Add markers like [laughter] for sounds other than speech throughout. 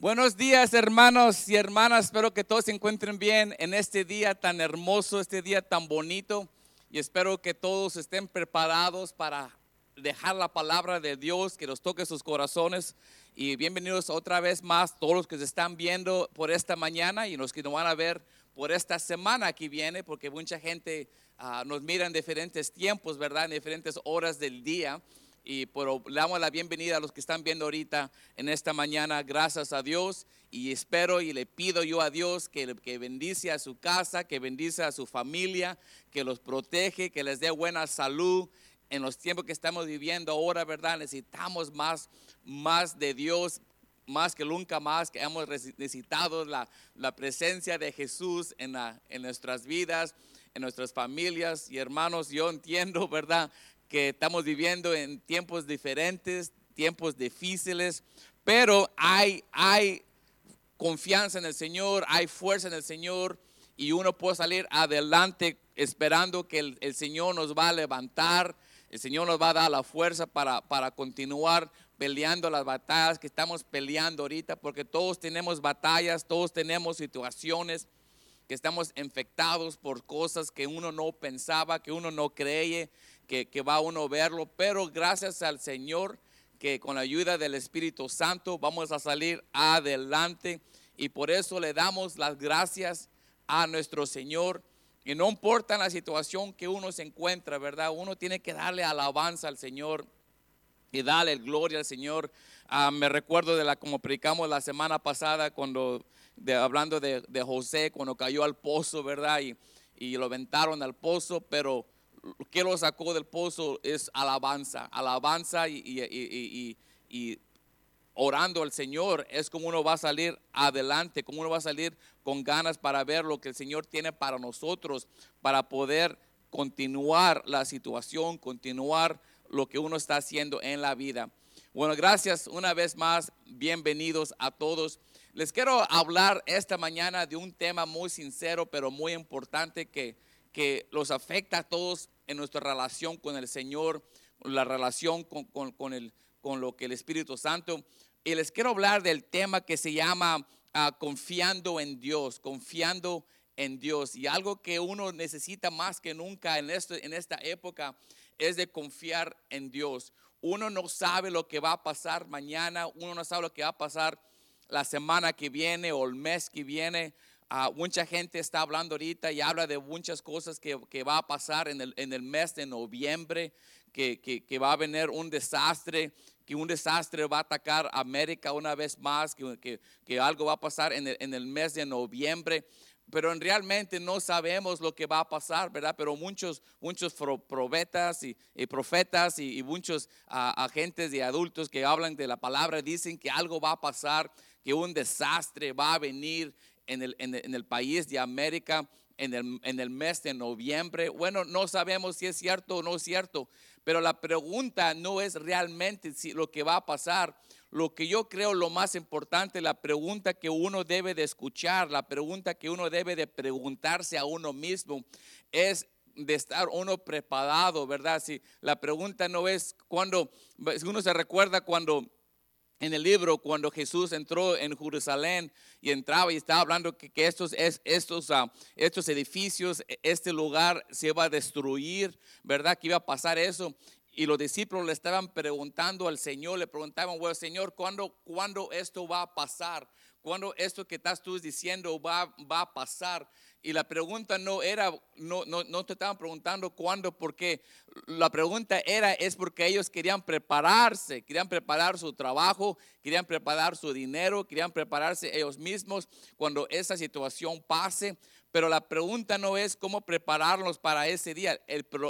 Buenos días hermanos y hermanas, espero que todos se encuentren bien en este día tan hermoso, este día tan bonito. Y espero que todos estén preparados para dejar la palabra de Dios, que nos toque sus corazones. Y bienvenidos otra vez más todos los que se están viendo por esta mañana y los que nos van a ver por esta semana que viene, porque mucha gente ah, nos mira en diferentes tiempos, ¿verdad? En diferentes horas del día y pero le damos la bienvenida a los que están viendo ahorita en esta mañana. Gracias a Dios y espero y le pido yo a Dios que, que bendice a su casa, que bendice a su familia, que los protege, que les dé buena salud. En los tiempos que estamos viviendo ahora, ¿verdad? Necesitamos más, más de Dios, más que nunca más, que hemos necesitado la, la presencia de Jesús en, la, en nuestras vidas, en nuestras familias y hermanos. Yo entiendo, [laughs] ¿verdad? Que estamos viviendo en tiempos diferentes, tiempos difíciles, pero hay, hay confianza en el Señor, hay fuerza en el Señor y uno puede salir adelante esperando que el, Señor nos va a levantar, el Señor nos va a dar la fuerza para, para continuar peleando las batallas que estamos peleando ahorita, porque todos tenemos batallas, todos tenemos situaciones que estamos infectados por cosas que uno no pensaba, que uno no cree, que, va uno a verlo, pero gracias al Señor que con la ayuda del Espíritu Santo vamos a salir adelante y por eso le damos las gracias a nuestro Señor. Y no importa la situación que uno se encuentra, ¿verdad? Uno tiene que darle alabanza al Señor y darle gloria al Señor. Ah, me recuerdo de la como predicamos la semana pasada cuando hablando de, José cuando cayó al pozo, ¿verdad? Y, y lo aventaron al pozo, pero que lo sacó del pozo es alabanza, alabanza y, orando al Señor es como uno va a salir adelante, como uno va a salir con ganas para ver lo que el Señor tiene para nosotros, para poder continuar la situación, continuar lo que uno está haciendo en la vida. Bueno, gracias una vez más, bienvenidos a todos. Les quiero hablar esta mañana de un tema muy sincero, pero muy importante que que los afecta a todos en nuestra relación con el Señor, la relación con, el, con lo que el Espíritu Santo. Y les quiero hablar del tema que se llama ah, confiando en Dios, confiando en Dios. Y algo que uno necesita más que nunca en, esto, en esta época es de confiar en Dios. Uno no sabe lo que va a pasar mañana, uno no sabe lo que va a pasar la semana que viene o el mes que viene. Ah, mucha gente está hablando ahorita y habla de muchas cosas que, que va a pasar en el, en el, mes de noviembre, que, que, va a venir un desastre, que un desastre va a atacar América una vez más, que, algo va a pasar en el, en el mes de noviembre pero realmente no sabemos lo que va a pasar, ¿verdad? Pero muchos, muchos profetas y, profetas y, muchos ah, agentes y adultos que hablan de la palabra dicen que algo va a pasar, que un desastre va a venir en el, en el, país de América en el, en el, mes de noviembre. Bueno, no sabemos si es cierto o no es cierto, pero la pregunta no es realmente si lo que va a pasar. Lo que yo creo lo más importante, la pregunta que uno debe de escuchar, la pregunta que uno debe de preguntarse a uno mismo es de estar uno preparado, ¿verdad? Si la pregunta no es cuando, uno se recuerda cuando en el libro cuando Jesús entró en Jerusalén y entraba y estaba hablando que, estos, estos, ah, estos edificios, e, este lugar se iba a destruir, ¿verdad? Que iba a pasar eso. Y los discípulos le estaban preguntando al Señor, le preguntaban, bueno, Señor, ¿cuándo, ¿cuándo esto va a pasar? ¿Cuándo esto que estás tú diciendo va, va a pasar? Y la pregunta no era, no, no, no te estaban preguntando cuándo, porque la pregunta era, es porque ellos querían prepararse, querían preparar su trabajo, querían preparar su dinero, querían prepararse ellos mismos cuando esa situación pase. Pero la pregunta no es cómo prepararlos para ese día.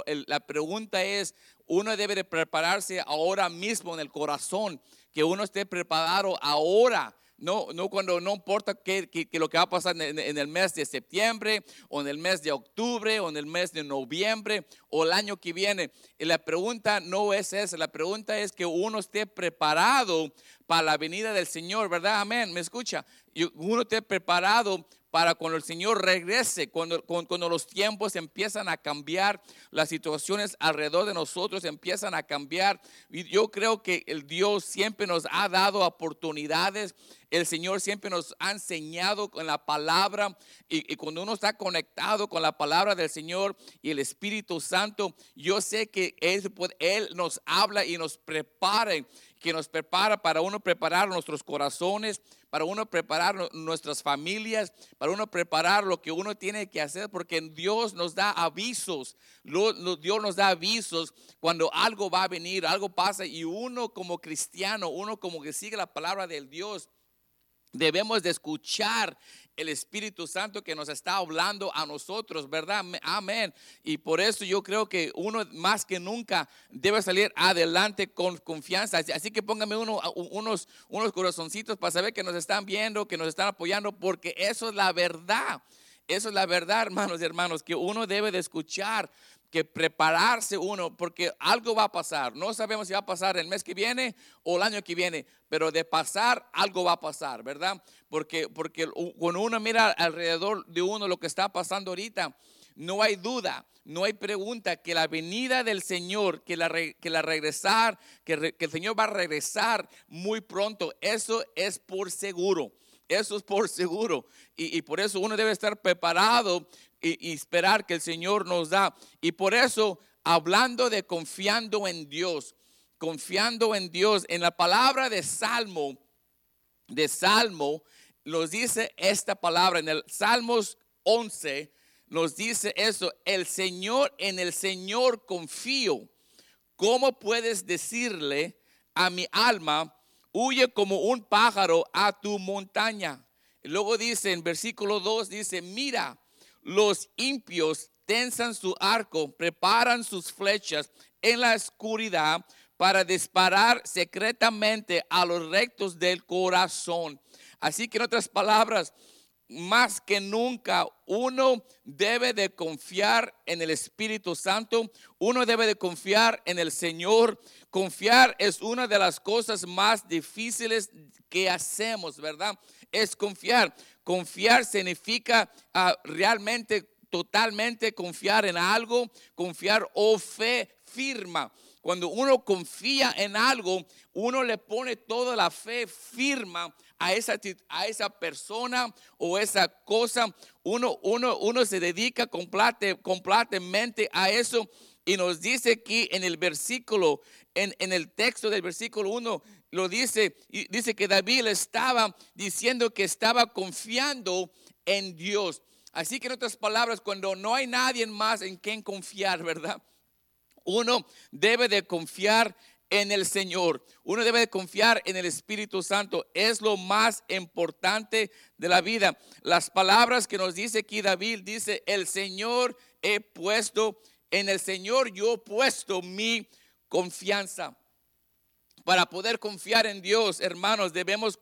la pregunta es, uno debe de prepararse ahora mismo en el corazón, que uno esté preparado ahora no, no cuando no importa qué, lo que va a pasar en, el mes de septiembre o en el mes de octubre o en el mes de noviembre o el año que viene. La pregunta no es esa, la pregunta es que uno esté preparado para la venida del Señor, ¿verdad? Amén, me escucha. Y uno esté preparado para cuando el Señor regrese, cuando, cuando, los tiempos empiezan a cambiar, las situaciones alrededor de nosotros empiezan a cambiar. Y yo creo que el Dios siempre nos ha dado oportunidades el Señor siempre nos ha enseñado con la palabra y, cuando uno está conectado con la palabra del Señor y el Espíritu Santo, yo sé que Él, Él nos habla y nos prepara, que nos prepara para uno preparar nuestros corazones, para uno preparar nuestras familias, para uno preparar lo que uno tiene que hacer, porque Dios nos da avisos, Dios nos da avisos cuando algo va a venir, algo pasa y uno como cristiano, uno como que sigue la palabra del Dios, Debemos de escuchar el Espíritu Santo que nos está hablando a nosotros, ¿verdad? Amén. Y por eso yo creo que uno más que nunca debe salir adelante con confianza. Así que póngame uno, unos, unos corazoncitos para saber que nos están viendo, que nos están apoyando, porque eso es la verdad. Eso es la verdad, [laughs] hermanos y hermanos, que uno debe de escuchar que prepararse uno, porque algo va a pasar. No sabemos si va a pasar el mes que viene o el año que viene, pero de pasar, algo va a pasar, ¿verdad? Porque, porque cuando uno mira alrededor de uno lo que está pasando ahorita, no hay duda, no hay pregunta que la venida del Señor, que la, que la regresar, que, el Señor va a regresar muy pronto, eso es por seguro. Eso es por seguro. Y, por eso uno debe estar preparado y, esperar que el Señor nos da. Y por eso, hablando de confiando en Dios, confiando en Dios, en la palabra de Salmo, de Salmo, nos dice esta palabra, en el Salmos 11, nos dice eso, el Señor, en el Señor confío. ¿Cómo puedes decirle a mi alma, huye como un pájaro a tu montaña? Luego dice en versículo 2, dice, mira, los impios tensan su arco, preparan sus flechas en la oscuridad para disparar secretamente a los rectos del corazón. Así que en otras palabras, más que nunca uno debe de confiar en el Espíritu Santo, uno debe de confiar en el Señor. Confiar es una de las cosas más difíciles que hacemos, ¿verdad? Es confiar. Confiar significa ah, realmente, totalmente confiar en algo, confiar o fe firma. Cuando uno confía en algo, uno le pone toda la fe firma a esa, a esa persona o esa cosa. Uno, uno, uno se dedica completamente a eso. Y nos dice aquí en el versículo, en, en el texto del versículo 1, lo dice, dice que David estaba diciendo que estaba confiando en Dios. Así que en otras palabras, cuando no hay nadie más en quien confiar, ¿verdad? Uno debe de confiar en el Señor. Uno debe de confiar en el Espíritu Santo. Es lo más importante de la vida. Las palabras que nos dice aquí David, dice, el Señor he puesto, en el Señor yo he puesto mi confianza. Para poder confiar en Dios, hermanos, debemos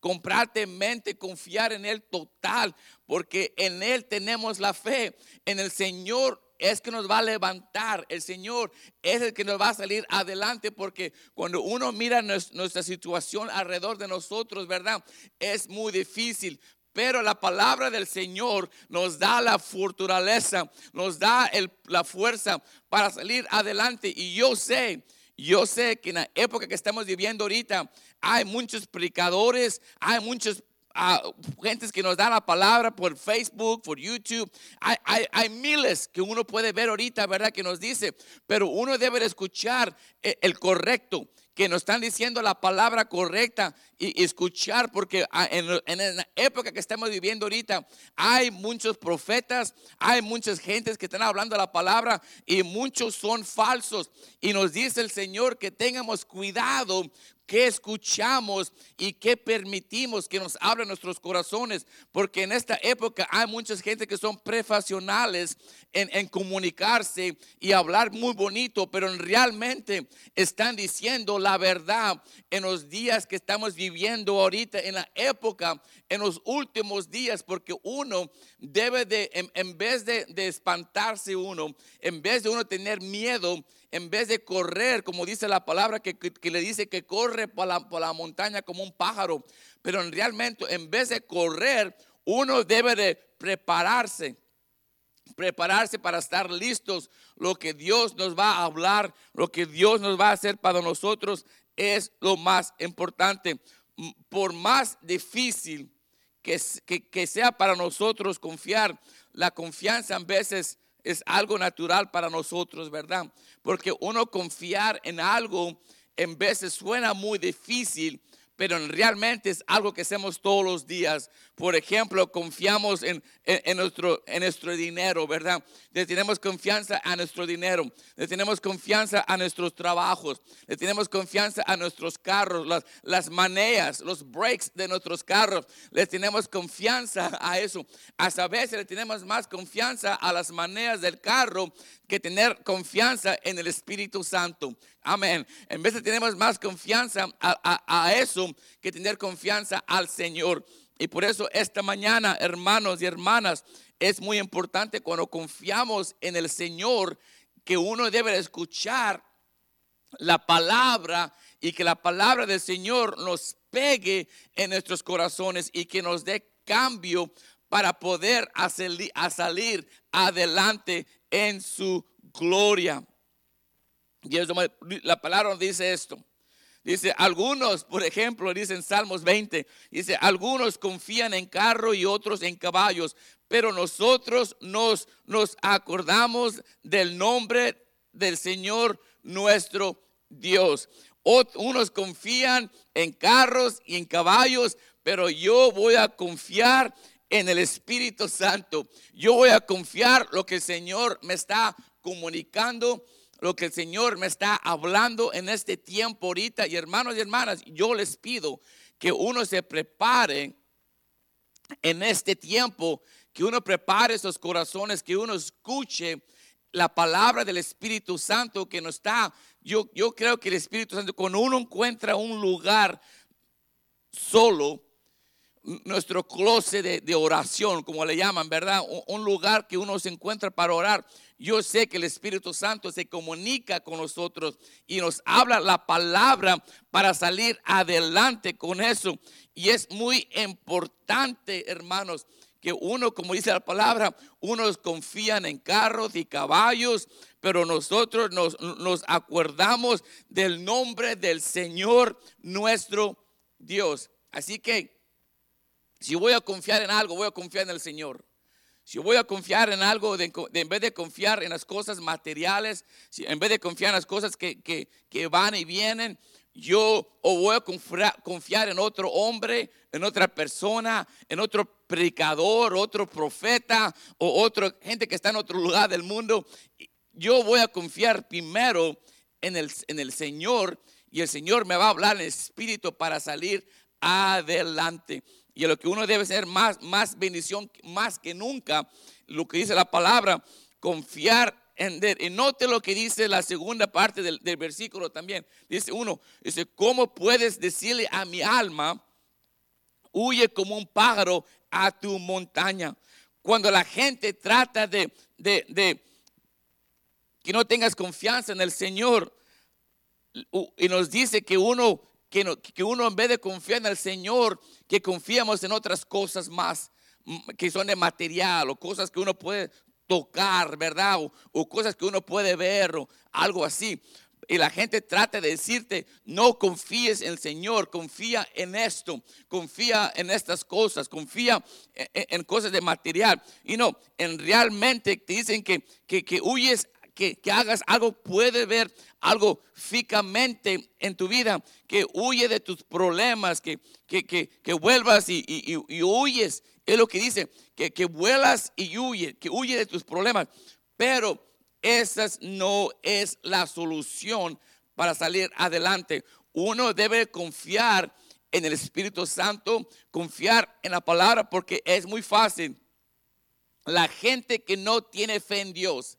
comprarte mente, confiar en Él total, porque en Él tenemos la fe. En el Señor es que nos va a levantar. El Señor es el que nos va a salir adelante, porque cuando uno mira nuestra situación alrededor de nosotros, ¿verdad? Es muy difícil. Pero la palabra del Señor nos da la fortaleza, nos da la fuerza para salir adelante. Y yo sé yo sé que en la época que estamos viviendo ahorita hay muchos predicadores, hay muchos uh, gentes que nos dan la palabra por Facebook, por YouTube. Hay, hay, miles que uno puede ver ahorita, ¿verdad? Que nos dice, pero uno debe escuchar el, el correcto que nos están diciendo la palabra correcta y escuchar, porque en, la época que estamos viviendo ahorita hay muchos profetas, hay muchas gentes que están hablando la palabra y muchos son falsos. Y nos dice el Señor que tengamos cuidado qué escuchamos y qué permitimos que nos abran nuestros corazones, porque en esta época hay muchas gente que son profesionales en, en, comunicarse y hablar muy bonito, pero realmente están diciendo la verdad en los días que estamos viviendo ahorita, en la época, en los últimos días, porque uno debe de, en, vez de, espantarse uno, en vez de uno tener miedo, en vez de correr, como dice la palabra que, le dice que corre por la, montaña como un pájaro, pero realmente en vez de correr, uno debe de prepararse prepararse para estar listos. Lo que Dios nos va a hablar, lo que Dios nos va a hacer para nosotros es lo más importante. Por más difícil que, que, sea para nosotros confiar, la confianza a veces es algo natural para nosotros, ¿verdad? Porque uno confiar en algo en veces suena muy difícil, pero realmente es algo que hacemos todos los días. Por ejemplo, confiamos en, nuestro, en nuestro dinero, ¿verdad? Le tenemos confianza a nuestro dinero, le tenemos confianza a nuestros trabajos, le tenemos confianza a nuestros carros, las, las maneras, los brakes de nuestros carros, le tenemos confianza a eso. Hasta veces le tenemos más confianza a las maneras del carro que tener confianza en el Espíritu Santo. Amén. En vez de tenemos más confianza a, eso que tener confianza al Señor. Y por eso esta mañana, hermanos y hermanas, es muy importante cuando confiamos en el Señor que uno debe escuchar la palabra y que la palabra del Señor nos pegue en nuestros corazones y que nos dé cambio para poder salir adelante en su gloria. Y la palabra dice esto. Dice, algunos, por ejemplo, dicen Salmos 20, dice, algunos confían en carro y otros en caballos, pero nosotros nos, nos acordamos del nombre del Señor nuestro Dios. unos confían en carros y en caballos, pero yo voy a confiar en el Espíritu Santo. Yo voy a confiar lo que el Señor me está comunicando lo que el Señor me está hablando en este tiempo ahorita. Y hermanos y hermanas, yo les pido que uno se prepare en este tiempo, que uno prepare sus corazones, que uno escuche la palabra del Espíritu Santo que nos está. Yo, yo creo que el Espíritu Santo, cuando uno encuentra un lugar solo, nuestro closet de, oración, como le llaman, ¿verdad? Un, lugar que uno se encuentra para orar. Yo sé que el Espíritu Santo se comunica con nosotros y nos habla la palabra para salir adelante con eso. Y es muy importante, hermanos, que uno, como dice la palabra, unos confían en carros y caballos, pero nosotros nos, nos acordamos del nombre del Señor nuestro Dios. Así que si voy a confiar en algo, voy a confiar en el Señor. Si voy a confiar en algo, en vez de confiar en las cosas materiales, en vez de confiar en las cosas que, que, van y vienen, yo o voy a confiar, en otro hombre, en otra persona, en otro predicador, otro profeta o otra gente que está en otro lugar del mundo. Yo voy a confiar primero en el, en el Señor y el Señor me va a hablar en espíritu para salir adelante. Y lo que uno debe ser más, más bendición, más que nunca, lo que dice la palabra, confiar en Él. Y note lo que dice la segunda parte del, versículo también. Dice uno, dice, ¿cómo puedes decirle a mi alma, huye como un pájaro a tu montaña? Cuando la gente trata de, de, de que no tengas confianza en el Señor y nos dice que uno que, uno en vez de confiar en el Señor, que confiamos en otras cosas más que son de material o cosas que uno puede tocar, ¿verdad? O, cosas que uno puede ver o algo así. Y la gente trata de decirte, no confíes en el Señor, confía en esto, confía en estas cosas, confía en, cosas de material. Y no, en realmente te dicen que, que huyes que, hagas algo, puede ver algo fijamente en tu vida, que huye de tus problemas, que, que, vuelvas y, y, huyes. Es lo que dice, que, que vuelas y huye, que huye de tus problemas. Pero esa no es la solución para salir adelante. Uno debe confiar en el Espíritu Santo, confiar en la palabra, porque es muy fácil. La gente que no tiene fe en Dios,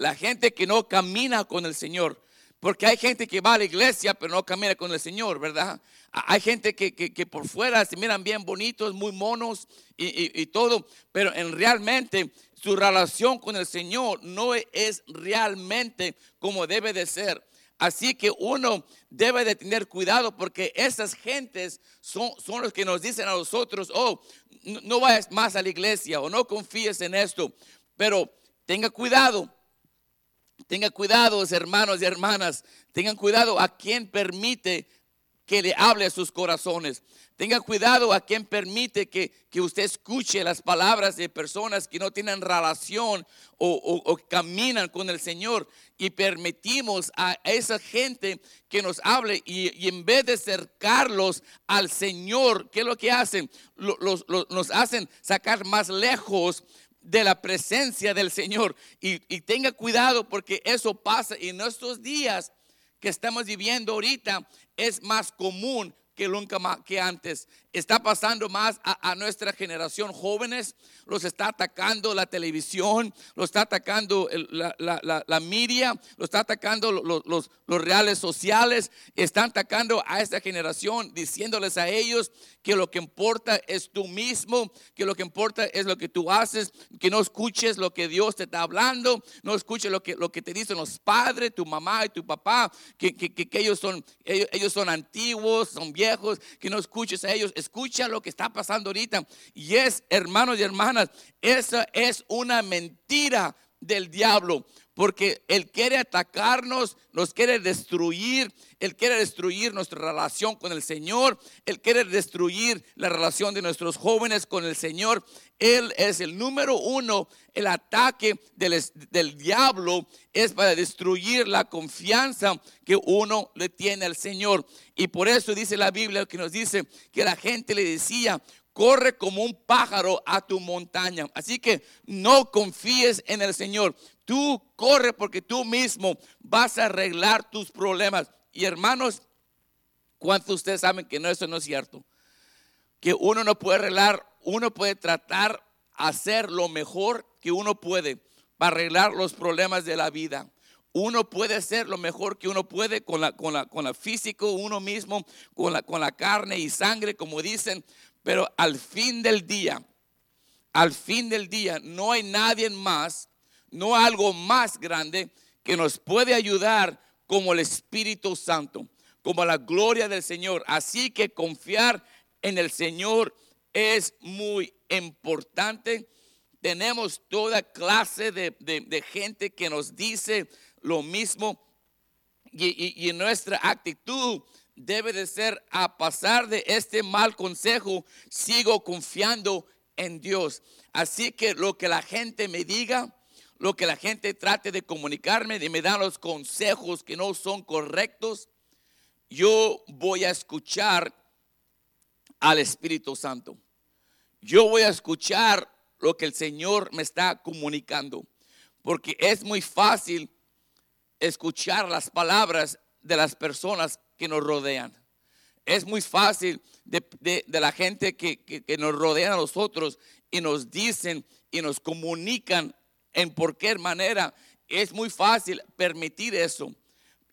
la gente que no camina con el Señor, Porque hay gente que va a la iglesia pero no camina con el Señor, ¿verdad? Hay gente que, que, por fuera se miran bien bonitos, muy monos y, y, todo, pero en realmente su relación con el Señor no es realmente como debe de ser. Así que uno debe de tener cuidado porque esas gentes son, son los que nos dicen a nosotros, oh, no vayas más a la iglesia o no confíes en esto. Pero tenga cuidado, tenga cuidado, hermanos y hermanas, tengan cuidado a quien permite que le hable a sus corazones. Tenga cuidado a quien permite que, usted escuche las palabras de personas que no tienen relación o, caminan con el Señor. Y permitimos a esa gente que nos hable y, en vez de acercarlos al Señor, ¿qué es lo que hacen? nos hacen sacar más lejos de la presencia del Señor. Y, y tenga cuidado porque eso pasa en nuestros días que estamos viviendo ahorita es más común que nunca más que antes. Está pasando más a, nuestra generación jóvenes, los está atacando la televisión, los está atacando la, la, la, media, los está atacando los, los, los, reales sociales, están atacando a esta generación diciéndoles a ellos que lo que importa es tú mismo, que lo que importa es lo que tú haces, que no escuches lo que Dios te está hablando, no escuches lo que, lo que te dicen los padres, tu mamá y tu papá, que, que, que ellos, son, ellos, ellos son antiguos, son viejos, que no escuches a ellos escucha lo que está pasando ahorita. Y es, hermanos y hermanas, esa es una mentira del diablo porque Él quiere atacarnos, nos quiere destruir, Él quiere destruir nuestra relación con el Señor, Él quiere destruir la relación de nuestros jóvenes con el Señor. Él es el número uno, el ataque del, del diablo es para destruir la confianza que uno le tiene al Señor. Y por eso dice la Biblia que nos dice que la gente le decía, corre como un pájaro a tu montaña. Así que no confíes en el Señor. Tú corre porque tú mismo vas a arreglar tus problemas. Y hermanos, ¿cuántos de ustedes saben que no, eso no es cierto? Que uno no puede arreglar, uno puede tratar hacer lo mejor que uno puede para arreglar los problemas de la vida. Uno puede hacer lo mejor que uno puede con la, con la, con la físico, uno mismo, con la, con la carne y sangre, como dicen, pero al fin del día, al fin del día, no hay nadie más no algo más grande que nos puede ayudar como el Espíritu Santo, como la gloria del Señor. Así que confiar en el Señor es muy importante. Tenemos toda clase de, gente que nos dice lo mismo y, y nuestra actitud debe de ser a pasar de este mal consejo, sigo confiando en Dios. Así que lo que la gente me diga, lo que la gente trate de comunicarme, de me dar los consejos que no son correctos, yo voy a escuchar al Espíritu Santo. Yo voy a escuchar lo que el Señor me está comunicando, porque es muy fácil escuchar las palabras de las personas que nos rodean. Es muy fácil de, la gente que, que, nos rodean a nosotros y nos dicen y nos comunican en qué manera. Es muy fácil permitir eso.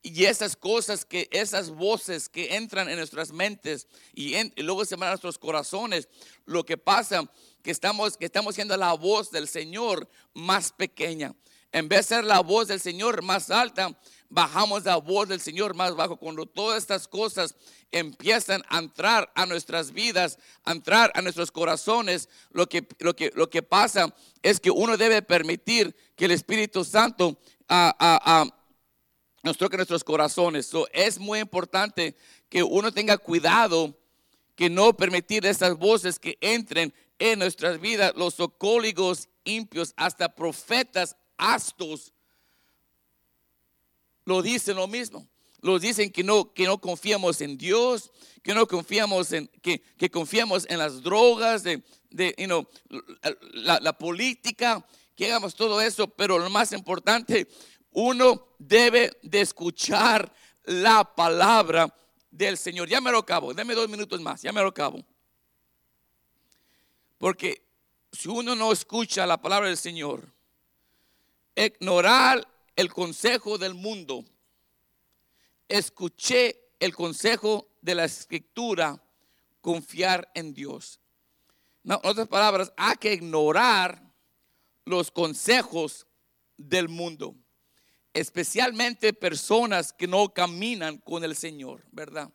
Y esas cosas que, esas voces que entran en nuestras mentes y, luego se van a nuestros corazones, lo que pasa que estamos, que estamos siendo la voz del Señor más pequeña. En vez de ser la voz del Señor más alta, bajamos la voz del Señor más bajo. Cuando todas estas cosas empiezan a entrar a nuestras vidas, a entrar a nuestros corazones, lo que, lo que, lo que pasa es que uno debe permitir que el Espíritu Santo nos toque nuestros corazones. es muy importante que uno tenga cuidado que no permitir esas voces que entren en nuestras vidas, los socóligos impios, hasta profetas astos lo dicen lo mismo. Los dicen que no, que no confiamos en Dios, que no confiamos en, que, que confiamos en las drogas, de, de la, política, que hagamos todo eso, pero lo más importante, uno debe de escuchar la palabra del Señor. Ya me lo acabo, déme dos minutos más, ya me lo acabo. Porque si uno no escucha la palabra del Señor, ignorar el consejo del mundo escuché el consejo de la escritura, confiar en Dios. en otras palabras, hay que ignorar los consejos del mundo, especialmente personas que no caminan con el Señor, ¿verdad?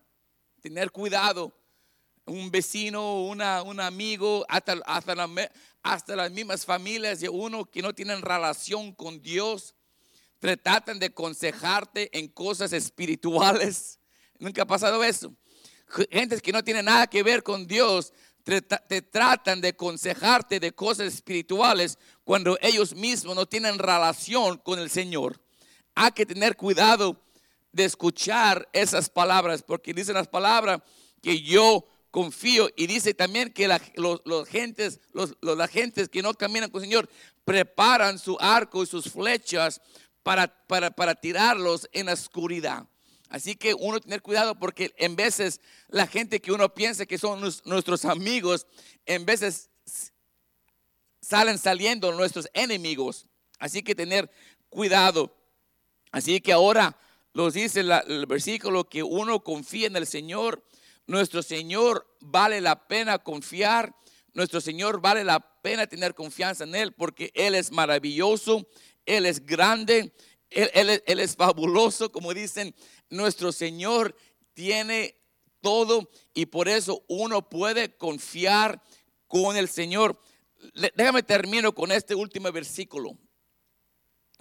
Tener cuidado. Un vecino, una, un amigo, hasta, hasta, hasta las mismas familias de uno que no tienen relación con Dios, tratan de aconsejarte en cosas espirituales. [laughs] Nunca ha pasado eso. Gente que no tiene nada que ver con Dios te, tratan de aconsejarte de cosas espirituales cuando ellos mismos no tienen relación con el Señor. Hay que tener cuidado de escuchar esas palabras, porque dicen las palabras que yo confío y dice también que los, gentes, los, las gentes que no caminan con el Señor preparan su arco y sus flechas para, para, para tirarlos en la oscuridad. Así que uno tener cuidado porque en veces la gente que uno piensa que son nuestros amigos, en veces salen saliendo nuestros enemigos. Así que tener cuidado. Así que ahora nos dice el versículo que uno confía en el Señor. Nuestro Señor vale la pena confiar. Nuestro Señor vale la pena tener confianza en Él porque Él es maravilloso, Él es grande, él, es fabuloso, como dicen, nuestro Señor tiene todo y por eso uno puede confiar con el Señor. Déjame termino con este último versículo.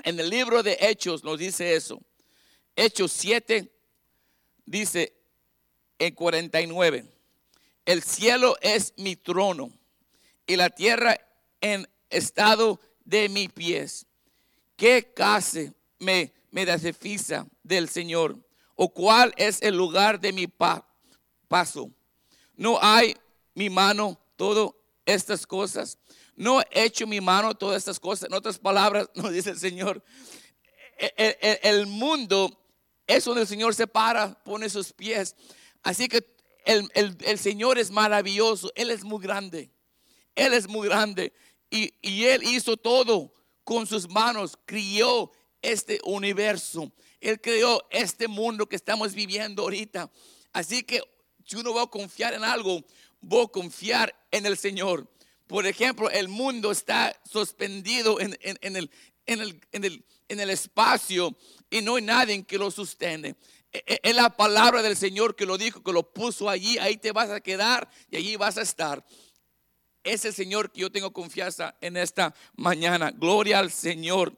En el libro de Hechos nos dice eso. Hechos 7 dice en 49, el cielo es mi trono y la tierra en estado de mis pies. ¿Qué case me, me del Señor? ¿O cuál es el lugar de mi paso? ¿No hay mi mano todas estas cosas? ¿No he hecho mi mano todas estas cosas? En otras palabras, [laughs] nos dice el Señor, e, e, e, el, mundo es donde el Señor se para, pone sus pies. Así que el, el, Señor es maravilloso, Él es muy grande, Él es muy grande. Y, y Él hizo todo con sus manos, crió este universo. Él creó este mundo que estamos viviendo ahorita. Así que si uno va a confiar en algo, voy a confiar en el Señor. Por ejemplo, el mundo está suspendido en, el, en, el, espacio y no hay nadie que lo sustente. E, e, es la palabra del Señor que lo dijo, que lo puso allí, ahí te vas a quedar y allí vas a estar. Es el Señor que yo tengo confianza en esta mañana. Gloria al Señor.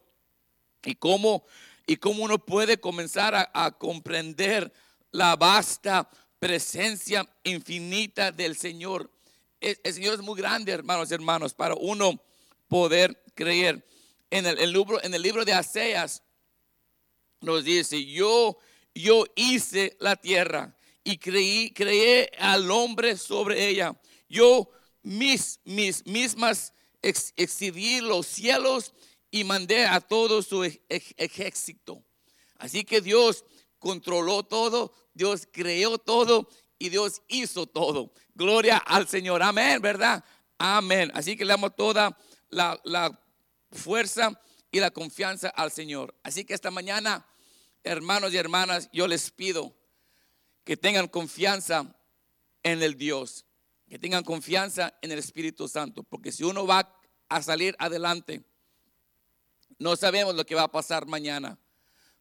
Y cómo, y cómo uno puede comenzar a, comprender la vasta presencia infinita del Señor. El, Señor es muy grande, hermanos y hermanos, para uno poder creer. En el, libro, en el libro de Aseas nos dice, yo, yo hice la tierra y creí, creé al hombre sobre ella. Yo mis, mis mismas ex, los cielos y mandé a todo su ejército. Así que Dios controló todo, Dios creó todo y Dios hizo todo. Gloria al Señor. Amén, ¿verdad? Amén. Así que le damos toda la, la fuerza y la confianza al Señor. Así que esta mañana, hermanos y hermanas, yo les pido que tengan confianza en el Dios, que tengan confianza en el Espíritu Santo, porque si uno va a salir adelante, no sabemos lo que va a pasar mañana.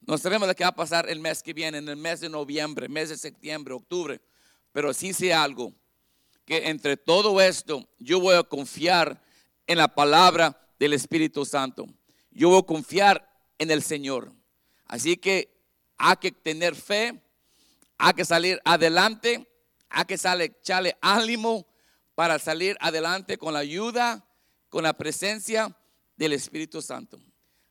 No sabemos lo que va a pasar el mes que viene, en el mes de noviembre, mes de septiembre, octubre. Pero sí sé algo, que entre todo esto yo voy a confiar en la palabra del Espíritu Santo. Yo voy a confiar en el Señor. Así que hay que tener fe, hay que salir adelante, hay que echarle ánimo para salir adelante con la ayuda, con la presencia del Espíritu Santo.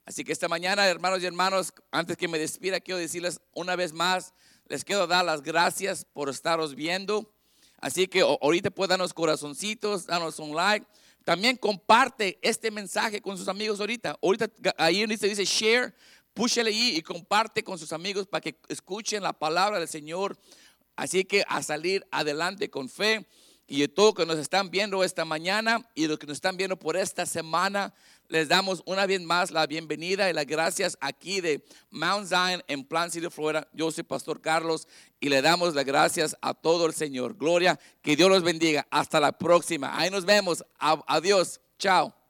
Así que esta mañana, hermanos y hermanos, antes que me despida, quiero decirles una vez más, les quiero dar las gracias por estaros viendo. Así que ahorita pueden darnos corazoncitos, darnos un like. También comparte este mensaje con sus amigos ahorita. Ahorita ahí dice, dice share, púchale ahí y comparte con sus amigos para que escuchen la palabra del Señor. Así que a salir adelante con fe y todos los que nos están viendo esta mañana y los que nos están viendo por esta semana, les damos una vez más la bienvenida y las gracias aquí de Mount Zion en Plan Florida. Yo soy Pastor Carlos y le damos las gracias a todo el Señor. Gloria, que Dios los bendiga. Hasta la próxima. Ahí nos vemos. Adiós. Chao.